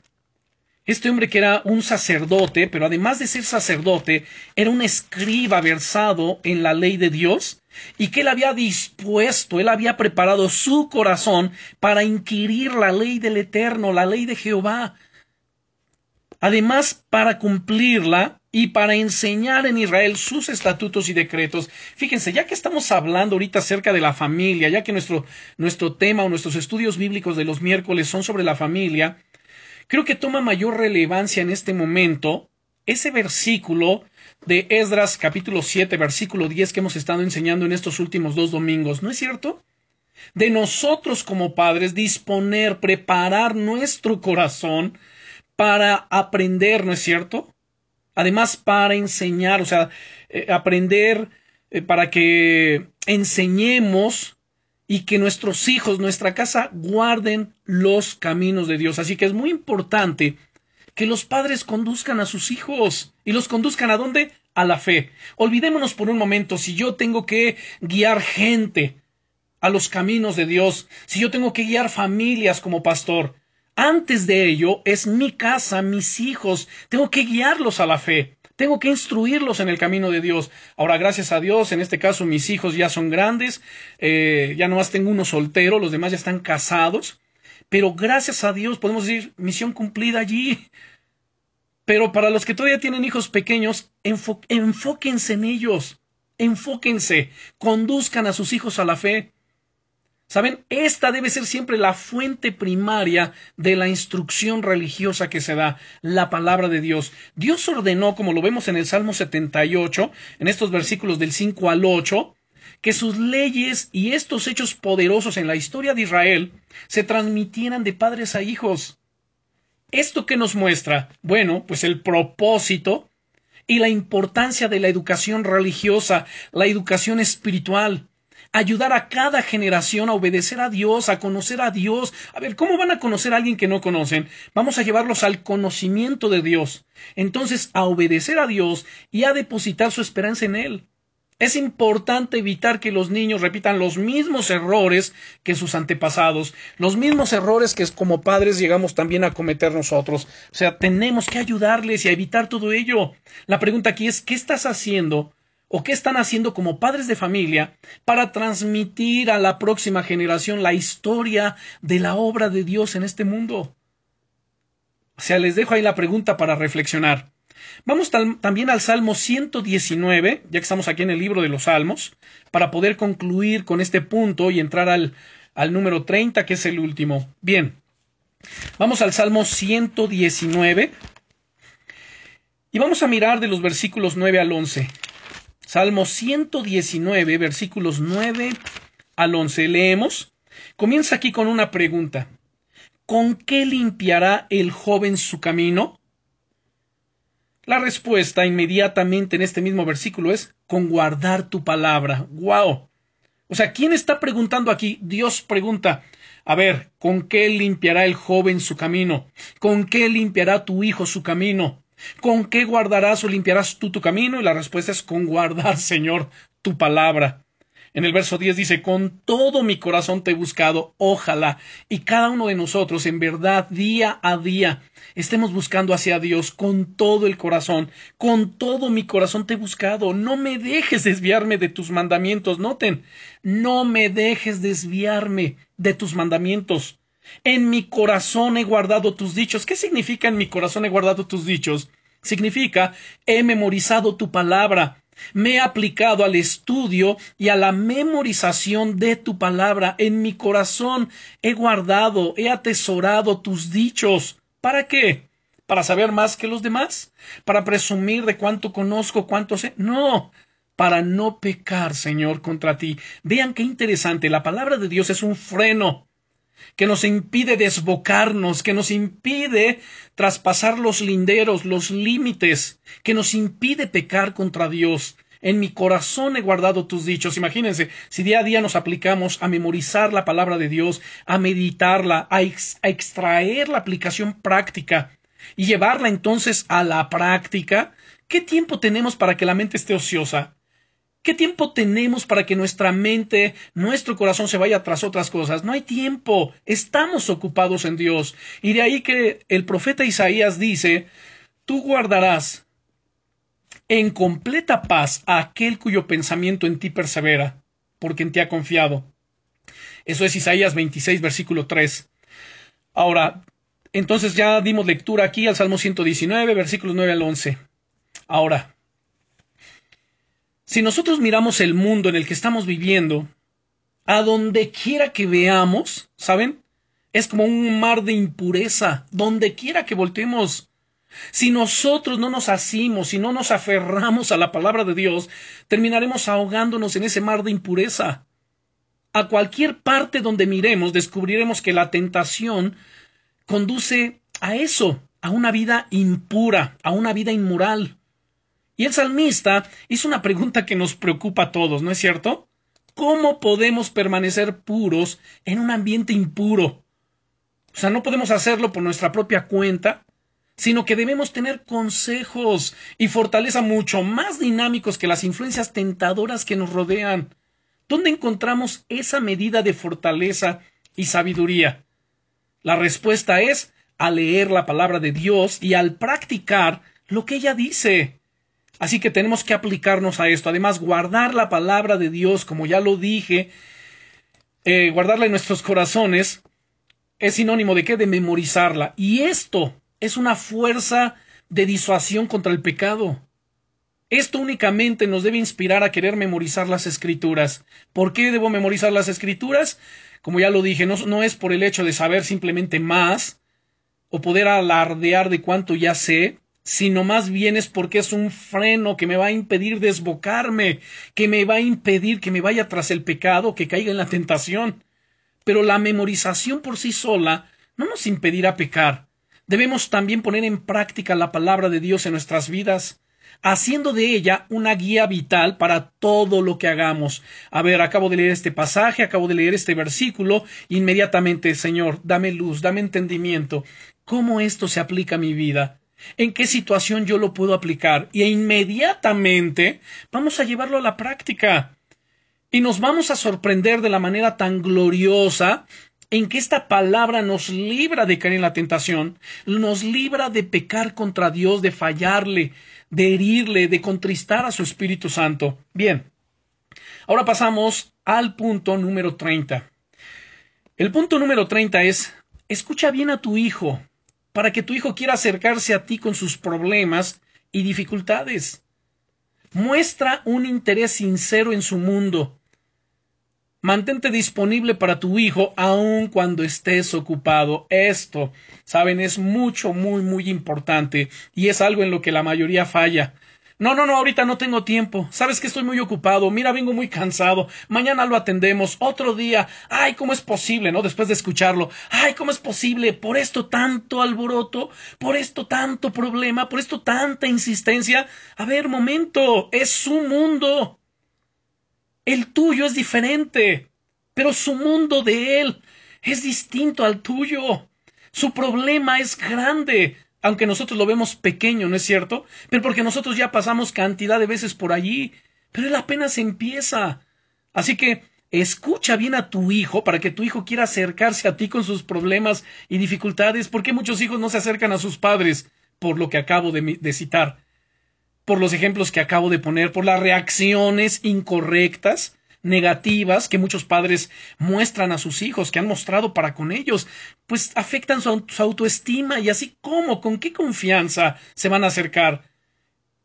S1: Este hombre que era un sacerdote, pero además de ser sacerdote, era un escriba versado en la ley de Dios, y que él había dispuesto, él había preparado su corazón para inquirir la ley del Eterno, la ley de Jehová, Además, para cumplirla y para enseñar en Israel sus estatutos y decretos. Fíjense, ya que estamos hablando ahorita acerca de la familia, ya que nuestro, nuestro tema o nuestros estudios bíblicos de los miércoles son sobre la familia, creo que toma mayor relevancia en este momento ese versículo de Esdras capítulo 7, versículo 10 que hemos estado enseñando en estos últimos dos domingos, ¿no es cierto? De nosotros como padres disponer, preparar nuestro corazón para aprender, ¿no es cierto? Además, para enseñar, o sea, eh, aprender eh, para que enseñemos y que nuestros hijos, nuestra casa, guarden los caminos de Dios. Así que es muy importante que los padres conduzcan a sus hijos. ¿Y los conduzcan a dónde? A la fe. Olvidémonos por un momento si yo tengo que guiar gente a los caminos de Dios, si yo tengo que guiar familias como pastor. Antes de ello es mi casa, mis hijos, tengo que guiarlos a la fe. Tengo que instruirlos en el camino de Dios. Ahora, gracias a Dios, en este caso mis hijos ya son grandes, eh, ya nomás tengo uno soltero, los demás ya están casados, pero gracias a Dios podemos decir misión cumplida allí. Pero para los que todavía tienen hijos pequeños, enfóquense en ellos, enfóquense, conduzcan a sus hijos a la fe. Saben, esta debe ser siempre la fuente primaria de la instrucción religiosa que se da, la palabra de Dios. Dios ordenó, como lo vemos en el Salmo 78, en estos versículos del 5 al 8, que sus leyes y estos hechos poderosos en la historia de Israel se transmitieran de padres a hijos. ¿Esto qué nos muestra? Bueno, pues el propósito y la importancia de la educación religiosa, la educación espiritual ayudar a cada generación a obedecer a Dios, a conocer a Dios. A ver, ¿cómo van a conocer a alguien que no conocen? Vamos a llevarlos al conocimiento de Dios. Entonces, a obedecer a Dios y a depositar su esperanza en Él. Es importante evitar que los niños repitan los mismos errores que sus antepasados, los mismos errores que como padres llegamos también a cometer nosotros. O sea, tenemos que ayudarles y a evitar todo ello. La pregunta aquí es, ¿qué estás haciendo o qué están haciendo como padres de familia para transmitir a la próxima generación la historia de la obra de Dios en este mundo. O sea, les dejo ahí la pregunta para reflexionar. Vamos también al Salmo 119, ya que estamos aquí en el libro de los Salmos, para poder concluir con este punto y entrar al, al número 30, que es el último. Bien, vamos al Salmo 119 y vamos a mirar de los versículos 9 al 11. Salmo 119, versículos 9 al 11. Leemos. Comienza aquí con una pregunta. ¿Con qué limpiará el joven su camino? La respuesta inmediatamente en este mismo versículo es con guardar tu palabra. ¡Wow! O sea, ¿quién está preguntando aquí? Dios pregunta. A ver, ¿con qué limpiará el joven su camino? ¿Con qué limpiará tu hijo su camino? ¿Con qué guardarás o limpiarás tú tu camino? Y la respuesta es con guardar, Señor, tu palabra. En el verso 10 dice, con todo mi corazón te he buscado, ojalá, y cada uno de nosotros, en verdad, día a día, estemos buscando hacia Dios con todo el corazón, con todo mi corazón te he buscado, no me dejes desviarme de tus mandamientos, noten, no me dejes desviarme de tus mandamientos. En mi corazón he guardado tus dichos. ¿Qué significa en mi corazón he guardado tus dichos? Significa he memorizado tu palabra, me he aplicado al estudio y a la memorización de tu palabra. En mi corazón he guardado, he atesorado tus dichos. ¿Para qué? ¿Para saber más que los demás? ¿Para presumir de cuánto conozco, cuánto sé? No, para no pecar, Señor, contra ti. Vean qué interesante. La palabra de Dios es un freno que nos impide desbocarnos, que nos impide traspasar los linderos, los límites, que nos impide pecar contra Dios. En mi corazón he guardado tus dichos. Imagínense, si día a día nos aplicamos a memorizar la palabra de Dios, a meditarla, a, extraer la aplicación práctica y llevarla entonces a la práctica, ¿qué tiempo tenemos para que la mente esté ociosa? ¿Qué tiempo tenemos para que nuestra mente, nuestro corazón se vaya tras otras cosas? No hay tiempo. Estamos ocupados en Dios. Y de ahí que el profeta Isaías dice, tú guardarás en completa paz a aquel cuyo pensamiento en ti persevera, porque en ti ha confiado. Eso es Isaías 26, versículo 3. Ahora, entonces ya dimos lectura aquí al Salmo 119, versículos 9 al 11. Ahora, si nosotros miramos el mundo en el que estamos viviendo, a donde quiera que veamos, ¿saben? Es como un mar de impureza, donde quiera que volteemos. Si nosotros no nos asimos, si no nos aferramos a la palabra de Dios, terminaremos ahogándonos en ese mar de impureza. A cualquier parte donde miremos, descubriremos que la tentación conduce a eso, a una vida impura, a una vida inmoral. Y el salmista hizo una pregunta que nos preocupa a todos, ¿no es cierto? ¿Cómo podemos permanecer puros en un ambiente impuro? O sea, no podemos hacerlo por nuestra propia cuenta. sino que debemos tener consejos y fortaleza mucho más dinámicos que las influencias tentadoras que nos rodean. ¿Dónde encontramos esa medida de fortaleza y sabiduría? La respuesta es al leer la palabra de Dios y al practicar lo que ella dice. Así que tenemos que aplicarnos a esto. Además, guardar la palabra de Dios, como ya lo dije, eh, guardarla en nuestros corazones, es sinónimo de qué? De memorizarla. Y esto es una fuerza de disuasión contra el pecado. Esto únicamente nos debe inspirar a querer memorizar las escrituras. ¿Por qué debo memorizar las escrituras? Como ya lo dije, no, no es por el hecho de saber simplemente más o poder alardear de cuánto ya sé, sino más bien es porque es un freno que me va a impedir desbocarme, que me va a impedir que me vaya tras el pecado, que caiga en la tentación. Pero la memorización por sí sola no nos impedirá pecar. Debemos también poner en práctica la palabra de Dios en nuestras vidas, haciendo de ella una guía vital para todo lo que hagamos. A ver, acabo de leer este pasaje, acabo de leer este versículo, inmediatamente, Señor, dame luz, dame entendimiento. ¿Cómo esto se aplica a mi vida? ¿En qué situación yo lo puedo aplicar? Y inmediatamente vamos a llevarlo a la práctica. Y nos vamos a sorprender de la manera tan gloriosa en que esta palabra nos libra de caer en la tentación, nos libra de pecar contra Dios, de fallarle, de herirle, de contristar a su Espíritu Santo. Bien, ahora pasamos al punto número 30. El punto número 30 es, escucha bien a tu hijo, para que tu hijo quiera acercarse a ti con sus problemas y dificultades. Muestra un interés sincero en su mundo. Mantente disponible para tu hijo aun cuando estés ocupado. Esto, saben, es mucho, muy, muy importante y es algo en lo que la mayoría falla. No, no, no, ahorita no tengo tiempo. Sabes que estoy muy ocupado. Mira, vengo muy cansado. Mañana lo atendemos. Otro día. Ay, ¿cómo es posible, no? Después de escucharlo. Ay, ¿cómo es posible? Por esto tanto alboroto. Por esto tanto problema. Por esto tanta insistencia. A ver, momento. Es su mundo. El tuyo es diferente, pero su mundo de él es distinto al tuyo. Su problema es grande, aunque nosotros lo vemos pequeño, ¿no es cierto? Pero porque nosotros ya pasamos cantidad de veces por allí, pero él apenas empieza. Así que escucha bien a tu hijo para que tu hijo quiera acercarse a ti con sus problemas y dificultades. ¿Por qué muchos hijos no se acercan a sus padres? Por lo que acabo de citar por los ejemplos que acabo de poner, por las reacciones incorrectas, negativas que muchos padres muestran a sus hijos, que han mostrado para con ellos, pues afectan su, autoestima y así cómo, con qué confianza se van a acercar.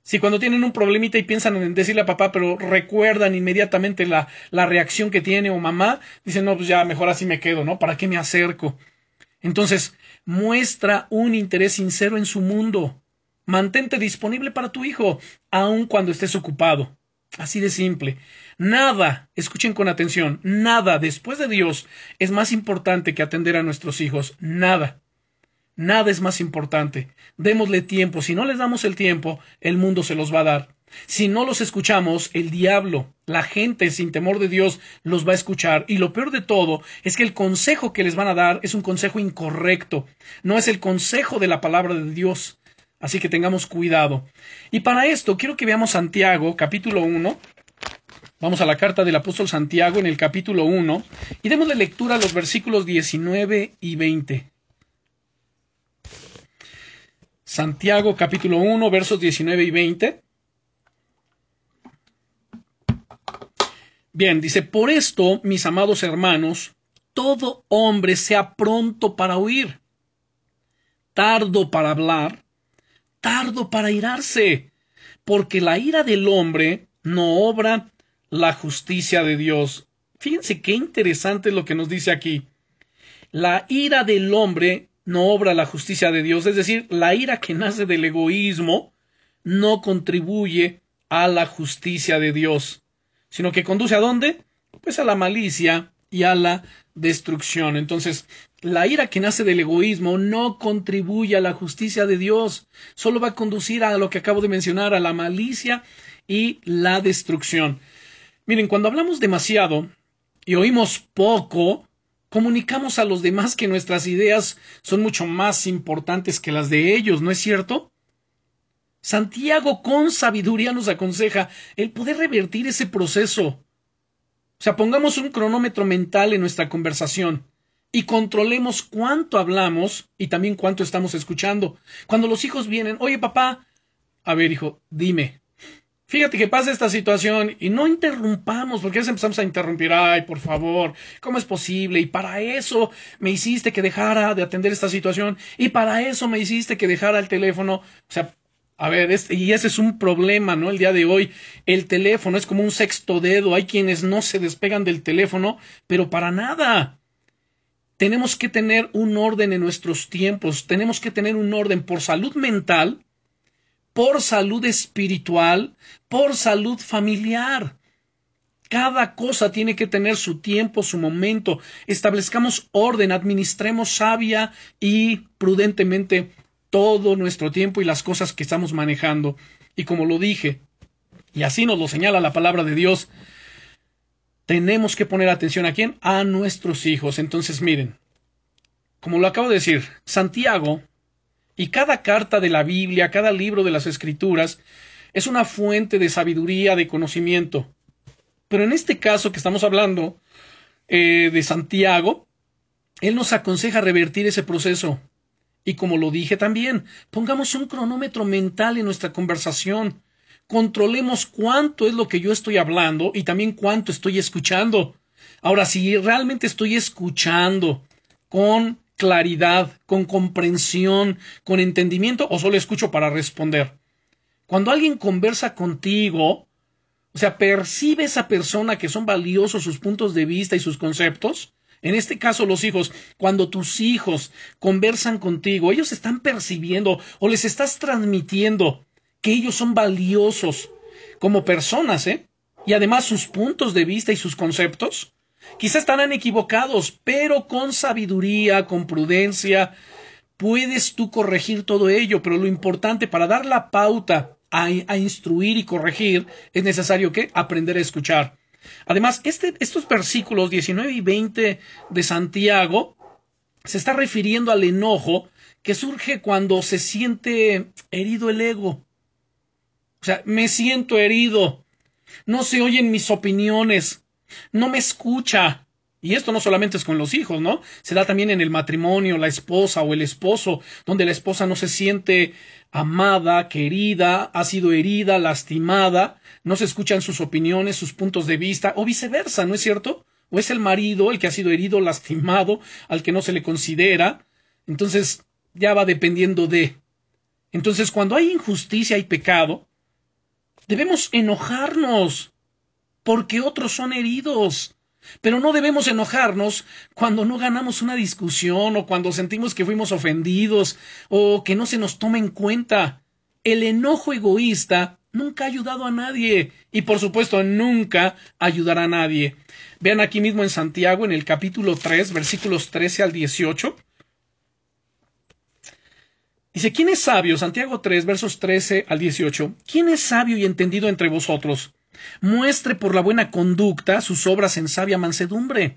S1: Si cuando tienen un problemita y piensan en decirle a papá, pero recuerdan inmediatamente la, la reacción que tiene o mamá, dicen, no, pues ya mejor así me quedo, ¿no? ¿Para qué me acerco? Entonces, muestra un interés sincero en su mundo. Mantente disponible para tu hijo, aun cuando estés ocupado. Así de simple. Nada, escuchen con atención, nada después de Dios es más importante que atender a nuestros hijos. Nada. Nada es más importante. Démosle tiempo. Si no les damos el tiempo, el mundo se los va a dar. Si no los escuchamos, el diablo, la gente sin temor de Dios, los va a escuchar. Y lo peor de todo es que el consejo que les van a dar es un consejo incorrecto. No es el consejo de la palabra de Dios. Así que tengamos cuidado. Y para esto quiero que veamos Santiago, capítulo 1. Vamos a la carta del apóstol Santiago en el capítulo 1 y démosle lectura a los versículos 19 y 20. Santiago capítulo 1 versos 19 y 20. Bien, dice, por esto, mis amados hermanos, todo hombre sea pronto para oír, tardo para hablar, tardo para irarse, porque la ira del hombre no obra la justicia de Dios. Fíjense qué interesante es lo que nos dice aquí. La ira del hombre no obra la justicia de Dios, es decir, la ira que nace del egoísmo no contribuye a la justicia de Dios, sino que conduce a dónde? Pues a la malicia y a la destrucción. Entonces, la ira que nace del egoísmo no contribuye a la justicia de Dios, solo va a conducir a lo que acabo de mencionar, a la malicia y la destrucción. Miren, cuando hablamos demasiado y oímos poco, Comunicamos a los demás que nuestras ideas son mucho más importantes que las de ellos, ¿no es cierto? Santiago con sabiduría nos aconseja el poder revertir ese proceso. O sea, pongamos un cronómetro mental en nuestra conversación y controlemos cuánto hablamos y también cuánto estamos escuchando. Cuando los hijos vienen, oye papá, a ver hijo, dime, fíjate que pasa esta situación y no interrumpamos, porque a veces empezamos a interrumpir, ay, por favor, ¿cómo es posible? Y para eso me hiciste que dejara de atender esta situación y para eso me hiciste que dejara el teléfono. O sea, a ver, y ese es un problema, ¿no? El día de hoy, el teléfono es como un sexto dedo. Hay quienes no se despegan del teléfono, pero para nada. Tenemos que tener un orden en nuestros tiempos. Tenemos que tener un orden por salud mental, por salud espiritual, por salud familiar. Cada cosa tiene que tener su tiempo, su momento. Establezcamos orden, administremos sabia y prudentemente todo nuestro tiempo y las cosas que estamos manejando. Y como lo dije, y así nos lo señala la palabra de Dios, tenemos que poner atención a quién? A nuestros hijos. Entonces, miren, como lo acabo de decir, Santiago y cada carta de la Biblia, cada libro de las Escrituras, es una fuente de sabiduría, de conocimiento. Pero en este caso que estamos hablando eh, de Santiago, él nos aconseja revertir ese proceso. Y como lo dije también, pongamos un cronómetro mental en nuestra conversación. Controlemos cuánto es lo que yo estoy hablando y también cuánto estoy escuchando. Ahora, si realmente estoy escuchando con claridad, con comprensión, con entendimiento, o solo escucho para responder. Cuando alguien conversa contigo, o sea, percibe esa persona que son valiosos sus puntos de vista y sus conceptos, en este caso, los hijos, cuando tus hijos conversan contigo, ellos están percibiendo o les estás transmitiendo que ellos son valiosos como personas, ¿eh? Y además sus puntos de vista y sus conceptos. Quizás estarán equivocados, pero con sabiduría, con prudencia, puedes tú corregir todo ello, pero lo importante para dar la pauta a, a instruir y corregir es necesario que aprender a escuchar. Además, este, estos versículos 19 y 20 de Santiago se está refiriendo al enojo que surge cuando se siente herido el ego. O sea, me siento herido, no se oyen mis opiniones, no me escucha. Y esto no solamente es con los hijos, ¿no? Se da también en el matrimonio, la esposa o el esposo, donde la esposa no se siente amada, querida, ha sido herida, lastimada, no se escuchan sus opiniones, sus puntos de vista, o viceversa, ¿no es cierto? O es el marido el que ha sido herido, lastimado, al que no se le considera. Entonces, ya va dependiendo de. Entonces, cuando hay injusticia y pecado, debemos enojarnos porque otros son heridos. Pero no debemos enojarnos cuando no ganamos una discusión o cuando sentimos que fuimos ofendidos o que no se nos toma en cuenta. El enojo egoísta nunca ha ayudado a nadie y por supuesto nunca ayudará a nadie. Vean aquí mismo en Santiago en el capítulo 3 versículos 13 al 18. Dice, ¿quién es sabio? Santiago 3 versos 13 al 18. ¿Quién es sabio y entendido entre vosotros? Muestre por la buena conducta sus obras en sabia mansedumbre.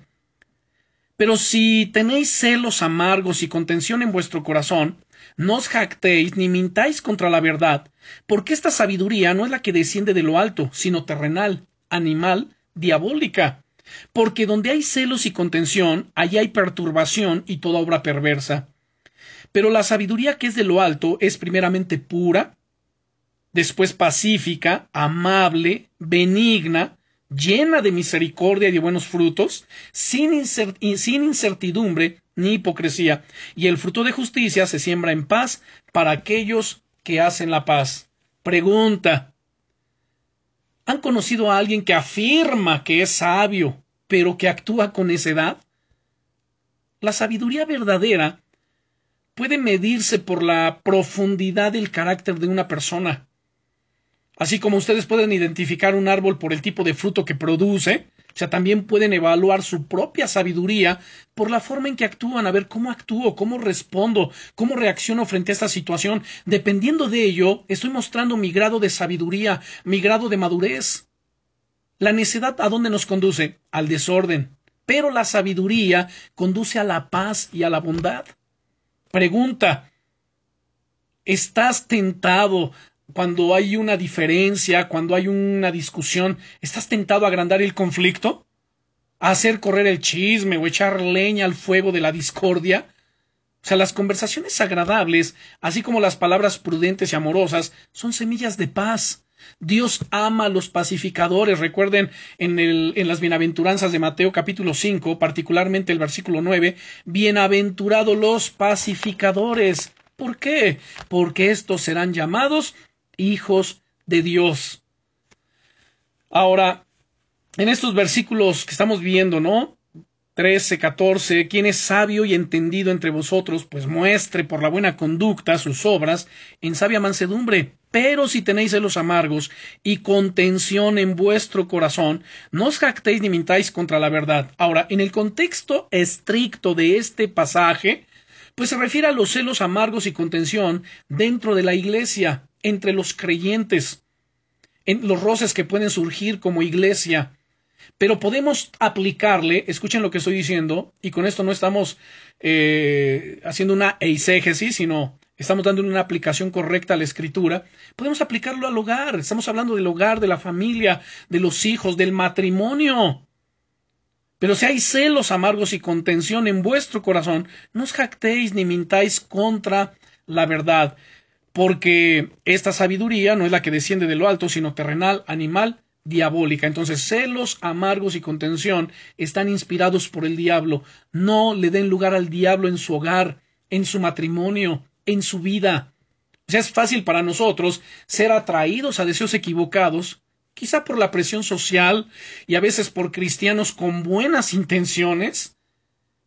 S1: Pero si tenéis celos amargos y contención en vuestro corazón, no os jactéis ni mintáis contra la verdad, porque esta sabiduría no es la que desciende de lo alto, sino terrenal, animal, diabólica. Porque donde hay celos y contención, allí hay perturbación y toda obra perversa. Pero la sabiduría que es de lo alto es primeramente pura, después pacífica, amable, benigna, llena de misericordia y de buenos frutos, sin, incertidumbre ni hipocresía, y el fruto de justicia se siembra en paz para aquellos que hacen la paz. Pregunta. ¿Han conocido a alguien que afirma que es sabio, pero que actúa con necedad? La sabiduría verdadera puede medirse por la profundidad del carácter de una persona. Así como ustedes pueden identificar un árbol por el tipo de fruto que produce, o sea, también pueden evaluar su propia sabiduría por la forma en que actúan, a ver cómo actúo, cómo respondo, cómo reacciono frente a esta situación. Dependiendo de ello, estoy mostrando mi grado de sabiduría, mi grado de madurez. La necedad a dónde nos conduce? Al desorden. pero la sabiduría conduce a la paz y a la bondad. Pregunta, ¿estás tentado cuando hay una diferencia, cuando hay una discusión, ¿estás tentado a agrandar el conflicto? ¿A hacer correr el chisme o echar leña al fuego de la discordia? O sea, las conversaciones agradables, así como las palabras prudentes y amorosas, son semillas de paz. Dios ama a los pacificadores. Recuerden en, el, en las bienaventuranzas de Mateo capítulo 5, particularmente el versículo 9, bienaventurados los pacificadores. ¿Por qué? Porque estos serán llamados hijos de Dios. Ahora, en estos versículos que estamos viendo, ¿no? 13, 14, quien es sabio y entendido entre vosotros, pues muestre por la buena conducta sus obras en sabia mansedumbre. Pero si tenéis celos amargos y contención en vuestro corazón, no os jactéis ni mintáis contra la verdad. Ahora, en el contexto estricto de este pasaje, pues se refiere a los celos amargos y contención dentro de la iglesia, entre los creyentes, en los roces que pueden surgir como iglesia. Pero podemos aplicarle, escuchen lo que estoy diciendo, y con esto no estamos eh, haciendo una eisegesis, sino estamos dando una aplicación correcta a la escritura, podemos aplicarlo al hogar. Estamos hablando del hogar, de la familia, de los hijos, del matrimonio. Pero si hay celos amargos y contención en vuestro corazón, no os jactéis ni mintáis contra la verdad, porque esta sabiduría no es la que desciende de lo alto, sino terrenal, animal, diabólica. Entonces, celos amargos y contención están inspirados por el diablo. No le den lugar al diablo en su hogar, en su matrimonio, en su vida. O sea, es fácil para nosotros ser atraídos a deseos equivocados quizá por la presión social y a veces por cristianos con buenas intenciones,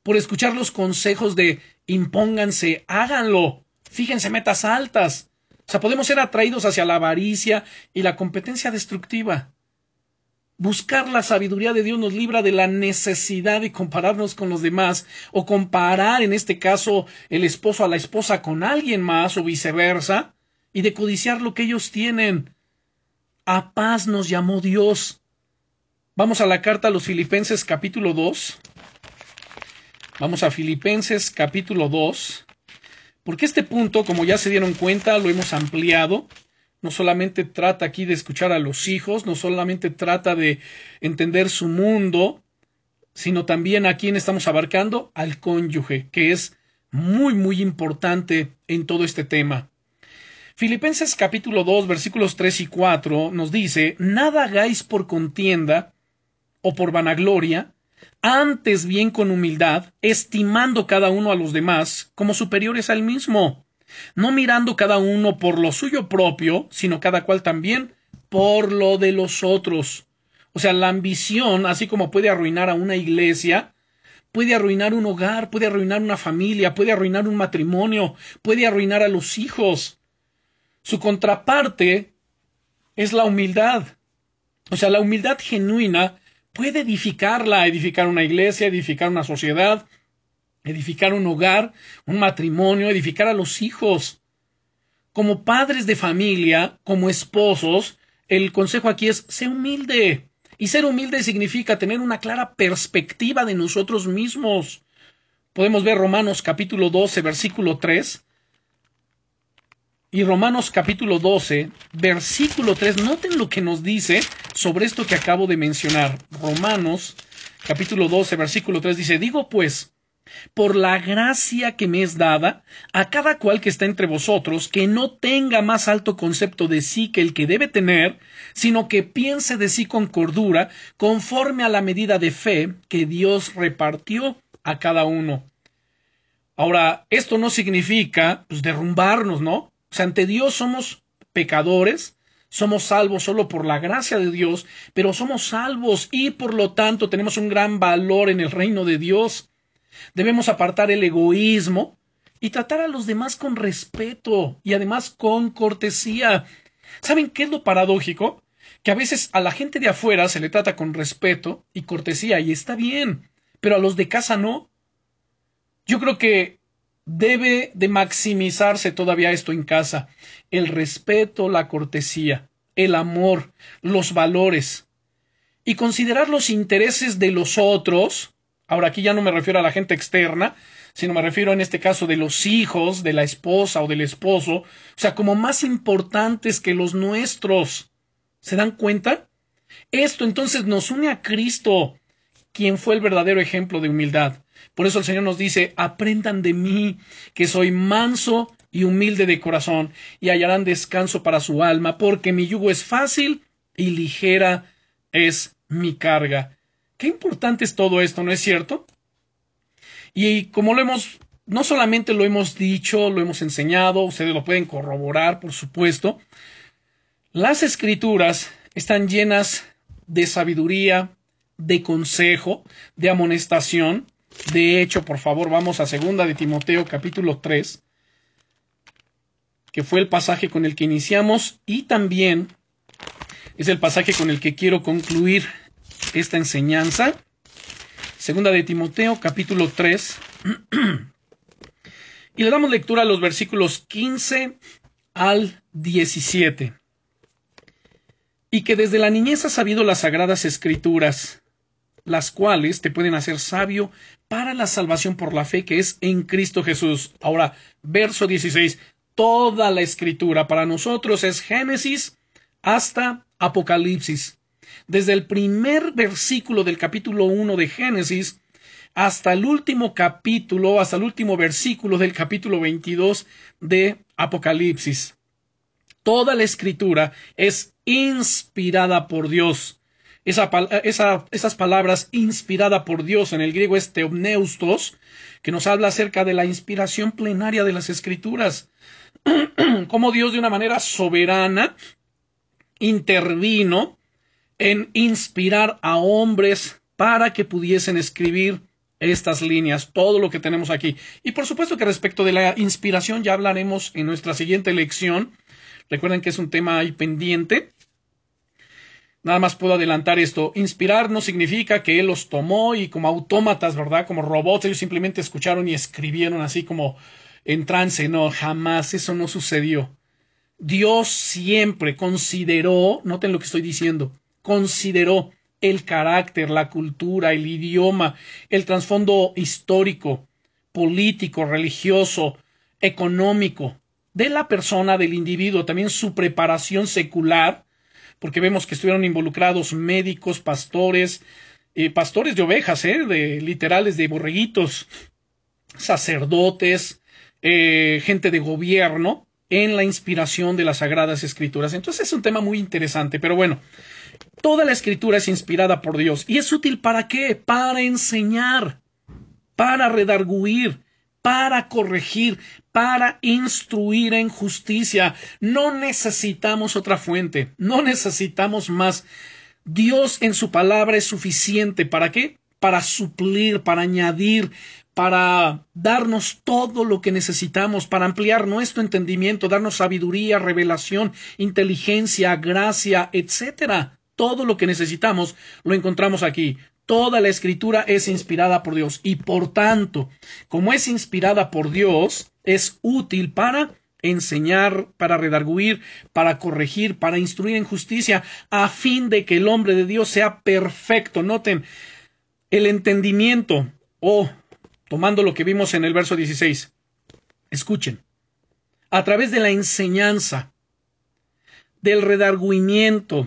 S1: por escuchar los consejos de impónganse, háganlo, fíjense metas altas. O sea, podemos ser atraídos hacia la avaricia y la competencia destructiva. Buscar la sabiduría de Dios nos libra de la necesidad de compararnos con los demás o comparar, en este caso, el esposo a la esposa con alguien más o viceversa, y de codiciar lo que ellos tienen. A paz nos llamó Dios. Vamos a la carta a los Filipenses capítulo 2. Vamos a Filipenses capítulo 2. Porque este punto, como ya se dieron cuenta, lo hemos ampliado. No solamente trata aquí de escuchar a los hijos, no solamente trata de entender su mundo, sino también a quién estamos abarcando, al cónyuge, que es muy, muy importante en todo este tema. Filipenses capítulo 2 versículos 3 y 4 nos dice, Nada hagáis por contienda o por vanagloria, antes bien con humildad, estimando cada uno a los demás como superiores al mismo, no mirando cada uno por lo suyo propio, sino cada cual también por lo de los otros. O sea, la ambición, así como puede arruinar a una iglesia, puede arruinar un hogar, puede arruinar una familia, puede arruinar un matrimonio, puede arruinar a los hijos. Su contraparte es la humildad. O sea, la humildad genuina puede edificarla, edificar una iglesia, edificar una sociedad, edificar un hogar, un matrimonio, edificar a los hijos. Como padres de familia, como esposos, el consejo aquí es ser humilde. Y ser humilde significa tener una clara perspectiva de nosotros mismos. Podemos ver Romanos capítulo 12, versículo 3. Y Romanos capítulo 12, versículo 3, noten lo que nos dice sobre esto que acabo de mencionar. Romanos capítulo 12, versículo 3 dice, digo pues, por la gracia que me es dada, a cada cual que está entre vosotros, que no tenga más alto concepto de sí que el que debe tener, sino que piense de sí con cordura, conforme a la medida de fe que Dios repartió a cada uno. Ahora, esto no significa pues, derrumbarnos, ¿no? O sea, ante Dios somos pecadores, somos salvos solo por la gracia de Dios, pero somos salvos y por lo tanto tenemos un gran valor en el reino de Dios. Debemos apartar el egoísmo y tratar a los demás con respeto y además con cortesía. ¿Saben qué es lo paradójico? Que a veces a la gente de afuera se le trata con respeto y cortesía y está bien, pero a los de casa no. Yo creo que debe de maximizarse todavía esto en casa. El respeto, la cortesía, el amor, los valores. Y considerar los intereses de los otros Ahora aquí ya no me refiero a la gente externa, sino me refiero en este caso de los hijos, de la esposa o del esposo, o sea, como más importantes que los nuestros. ¿Se dan cuenta? Esto entonces nos une a Cristo, quien fue el verdadero ejemplo de humildad. Por eso el Señor nos dice, aprendan de mí, que soy manso y humilde de corazón, y hallarán descanso para su alma, porque mi yugo es fácil y ligera es mi carga. Qué importante es todo esto, ¿no es cierto? Y como lo hemos, no solamente lo hemos dicho, lo hemos enseñado, ustedes lo pueden corroborar, por supuesto, las escrituras están llenas de sabiduría, de consejo, de amonestación. De hecho, por favor, vamos a segunda de Timoteo capítulo 3, que fue el pasaje con el que iniciamos y también es el pasaje con el que quiero concluir esta enseñanza. Segunda de Timoteo, capítulo 3. y le damos lectura a los versículos 15 al 17. Y que desde la niñez has sabido las sagradas escrituras, las cuales te pueden hacer sabio para la salvación por la fe que es en Cristo Jesús. Ahora, verso 16. Toda la escritura para nosotros es Génesis hasta Apocalipsis desde el primer versículo del capítulo 1 de Génesis hasta el último capítulo, hasta el último versículo del capítulo 22 de Apocalipsis. Toda la escritura es inspirada por Dios. esas palabras inspirada por Dios en el griego es teomneustos, que nos habla acerca de la inspiración plenaria de las escrituras. Cómo Dios de una manera soberana intervino en inspirar a hombres para que pudiesen escribir estas líneas, todo lo que tenemos aquí. Y por supuesto que respecto de la inspiración ya hablaremos en nuestra siguiente lección. Recuerden que es un tema ahí pendiente. Nada más puedo adelantar esto. Inspirar no significa que él los tomó y como autómatas, ¿verdad? Como robots, ellos simplemente escucharon y escribieron así como en trance. No, jamás eso no sucedió. Dios siempre consideró, noten lo que estoy diciendo, consideró el carácter, la cultura, el idioma, el trasfondo histórico, político, religioso, económico de la persona, del individuo, también su preparación secular, porque vemos que estuvieron involucrados médicos, pastores, eh, pastores de ovejas, eh, de literales de borreguitos, sacerdotes, eh, gente de gobierno, en la inspiración de las sagradas escrituras. Entonces es un tema muy interesante, pero bueno, Toda la escritura es inspirada por Dios. ¿Y es útil para qué? Para enseñar, para redarguir, para corregir, para instruir en justicia. No necesitamos otra fuente, no necesitamos más. Dios en su palabra es suficiente. ¿Para qué? Para suplir, para añadir, para darnos todo lo que necesitamos, para ampliar nuestro entendimiento, darnos sabiduría, revelación, inteligencia, gracia, etcétera. Todo lo que necesitamos lo encontramos aquí. Toda la escritura es inspirada por Dios y por tanto, como es inspirada por Dios, es útil para enseñar, para redarguir, para corregir, para instruir en justicia, a fin de que el hombre de Dios sea perfecto. Noten, el entendimiento, o tomando lo que vimos en el verso 16, escuchen, a través de la enseñanza, del redarguimiento,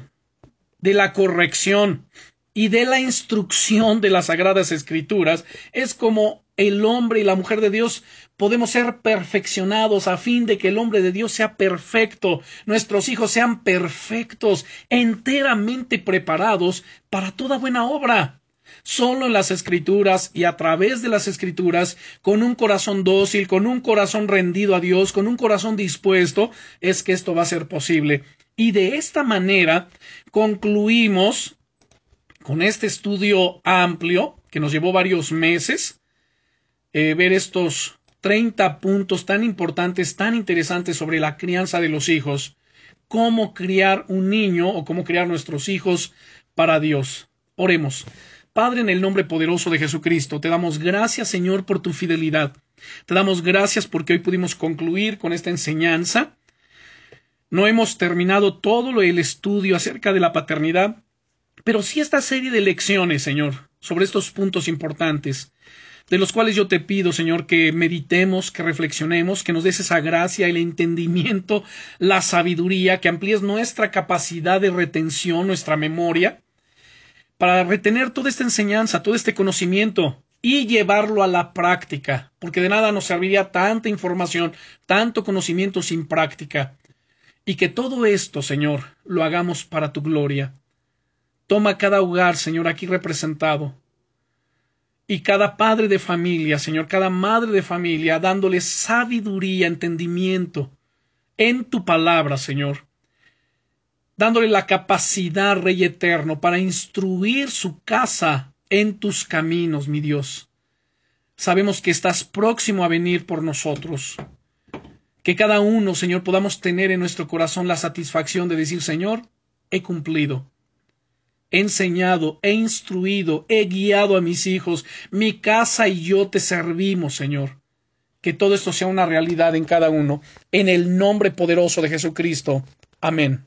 S1: de la corrección y de la instrucción de las sagradas escrituras es como el hombre y la mujer de Dios podemos ser perfeccionados a fin de que el hombre de Dios sea perfecto, nuestros hijos sean perfectos, enteramente preparados para toda buena obra. Solo en las escrituras y a través de las escrituras, con un corazón dócil, con un corazón rendido a Dios, con un corazón dispuesto, es que esto va a ser posible. Y de esta manera concluimos con este estudio amplio que nos llevó varios meses eh, ver estos 30 puntos tan importantes, tan interesantes sobre la crianza de los hijos, cómo criar un niño o cómo criar nuestros hijos para Dios. Oremos. Padre, en el nombre poderoso de Jesucristo, te damos gracias, Señor, por tu fidelidad. Te damos gracias porque hoy pudimos concluir con esta enseñanza no hemos terminado todo el estudio acerca de la paternidad, Pero sí esta serie de lecciones, Señor, sobre estos puntos importantes, de los cuales yo te pido, Señor, que meditemos, que reflexionemos, que nos des esa gracia, el entendimiento, la sabiduría, que amplíes nuestra capacidad de retención, nuestra memoria, para retener toda esta enseñanza, todo este conocimiento y llevarlo a la práctica, porque de nada nos serviría tanta información, tanto conocimiento sin práctica. Y que todo esto, Señor, lo hagamos para tu gloria. Toma cada hogar, Señor, aquí representado, y cada padre de familia, Señor, cada madre de familia, dándole sabiduría, entendimiento en tu palabra, Señor, dándole la capacidad, Rey eterno, para instruir su casa en tus caminos, mi Dios. Sabemos que estás próximo a venir por nosotros. Que cada uno, Señor, podamos tener en nuestro corazón la satisfacción de decir, Señor, he cumplido he enseñado, he instruido, he guiado a mis hijos, mi casa y yo te servimos, Señor. Que todo esto sea una realidad en cada uno, en el nombre poderoso de Jesucristo. Amén.